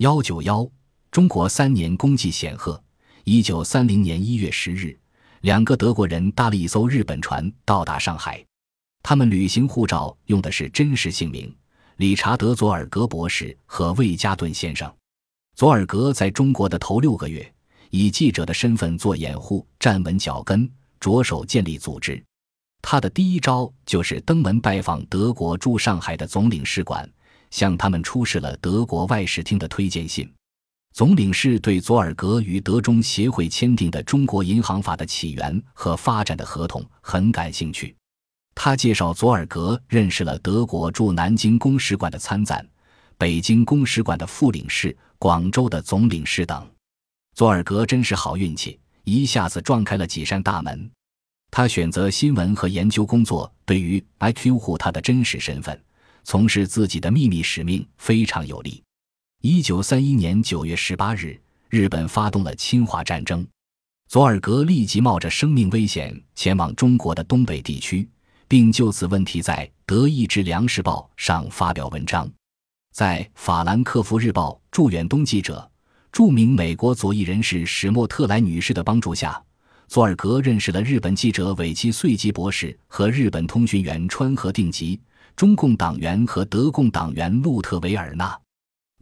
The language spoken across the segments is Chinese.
幺九幺，中国三年功绩显赫。一九三零年一月十日，两个德国人搭了一艘日本船到达上海。他们旅行护照用的是真实姓名：理查德·佐尔格博士和魏加顿先生。佐尔格在中国的头六个月，以记者的身份做掩护，站稳脚跟，着手建立组织。他的第一招就是登门拜访德国驻上海的总领事馆，向他们出示了德国外事厅的推荐信。总领事对佐尔格与德中协会签订的中国银行法的起源和发展的合同很感兴趣。他介绍佐尔格认识了德国驻南京公使馆的参赞、北京公使馆的副领事、广州的总领事等。佐尔格真是好运气，一下子撞开了几扇大门。他选择新闻和研究工作，对于 IQ 护他的真实身份、从事自己的秘密使命非常有利。一九三一年九月十八日，日本发动了侵华战争。佐尔格立即冒着生命危险前往中国的东北地区，并就此问题在《德意志粮食报》上发表文章。在《法兰克福日报》驻远东记者、著名美国左翼人士史莫特莱女士的帮助下，佐尔格认识了日本记者尾崎穗吉博士和日本通讯员川河定吉、中共党员和德共党员路特维尔纳。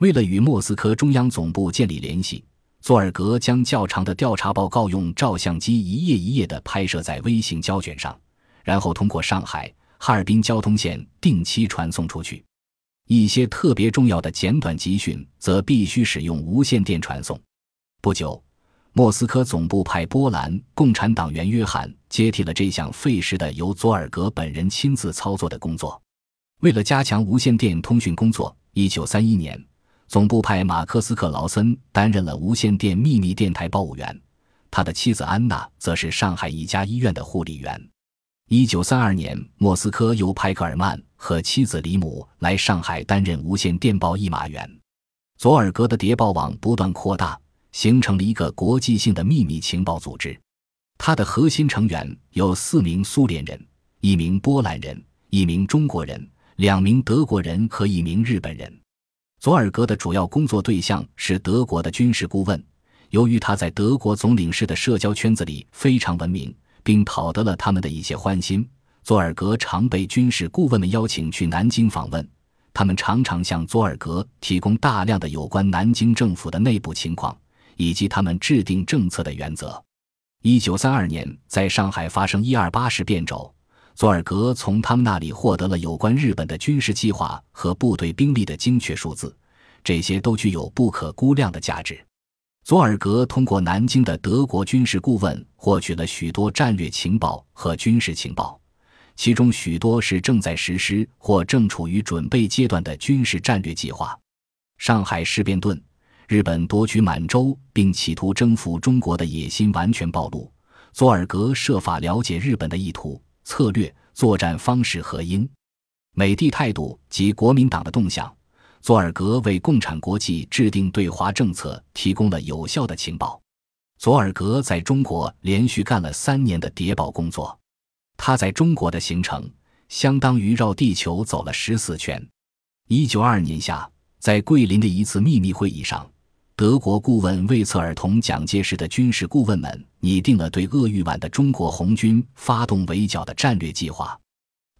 为了与莫斯科中央总部建立联系，佐尔格将较长的调查报告用照相机一页一页地拍摄在微型胶卷上，然后通过上海哈尔滨交通线定期传送出去。一些特别重要的简短集训则必须使用无线电传送。不久，莫斯科总部派波兰共产党员约翰接替了这项费时的由佐尔格本人亲自操作的工作。为了加强无线电通讯工作，一九三一年。总部派马克思·克劳森担任了无线电秘密电台报务员，他的妻子安娜则是上海一家医院的护理员。一九三二年，莫斯科由派克尔曼和妻子李姆来上海担任无线电报译码员。佐尔格的谍报网不断扩大，形成了一个国际性的秘密情报组织。他的核心成员有四名苏联人、一名波兰人、一名中国人、两名德国人和一名日本人。佐尔格的主要工作对象是德国的军事顾问。由于他在德国总领事的社交圈子里非常闻名，并讨得了他们的一些欢心，佐尔格常被军事顾问们邀请去南京访问。他们常常向佐尔格提供大量的有关南京政府的内部情况以及他们制定政策的原则。一九三二年，在上海发生一二八事变肘。佐尔格从他们那里获得了有关日本的军事计划和部队兵力的精确数字，这些都具有不可估量的价值。佐尔格通过南京的德国军事顾问获取了许多战略情报和军事情报，其中许多是正在实施或正处于准备阶段的军事战略计划。上海事变顿，日本夺取满洲并企图征服中国的野心完全暴露。佐尔格设法了解日本的意图。策略、作战方式和英、美帝态度及国民党的动向，佐尔格为共产国际制定对华政策提供了有效的情报。佐尔格在中国连续干了三年的谍报工作，他在中国的行程相当于绕地球走了十四圈。一九二二年夏，在桂林的一次秘密会议上。德国顾问魏策尔同蒋介石的军事顾问们拟定了对鄂豫皖的中国红军发动围剿的战略计划。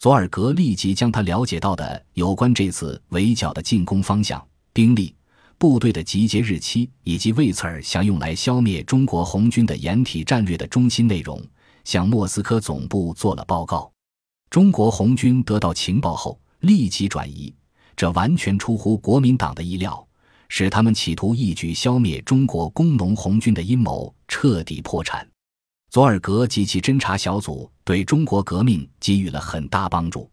佐尔格立即将他了解到的有关这次围剿的进攻方向、兵力、部队的集结日期，以及魏策尔想用来消灭中国红军的掩体战略的中心内容，向莫斯科总部做了报告。中国红军得到情报后立即转移，这完全出乎国民党的意料。使他们企图一举消灭中国工农红军的阴谋彻底破产。佐尔格及其侦察小组对中国革命给予了很大帮助。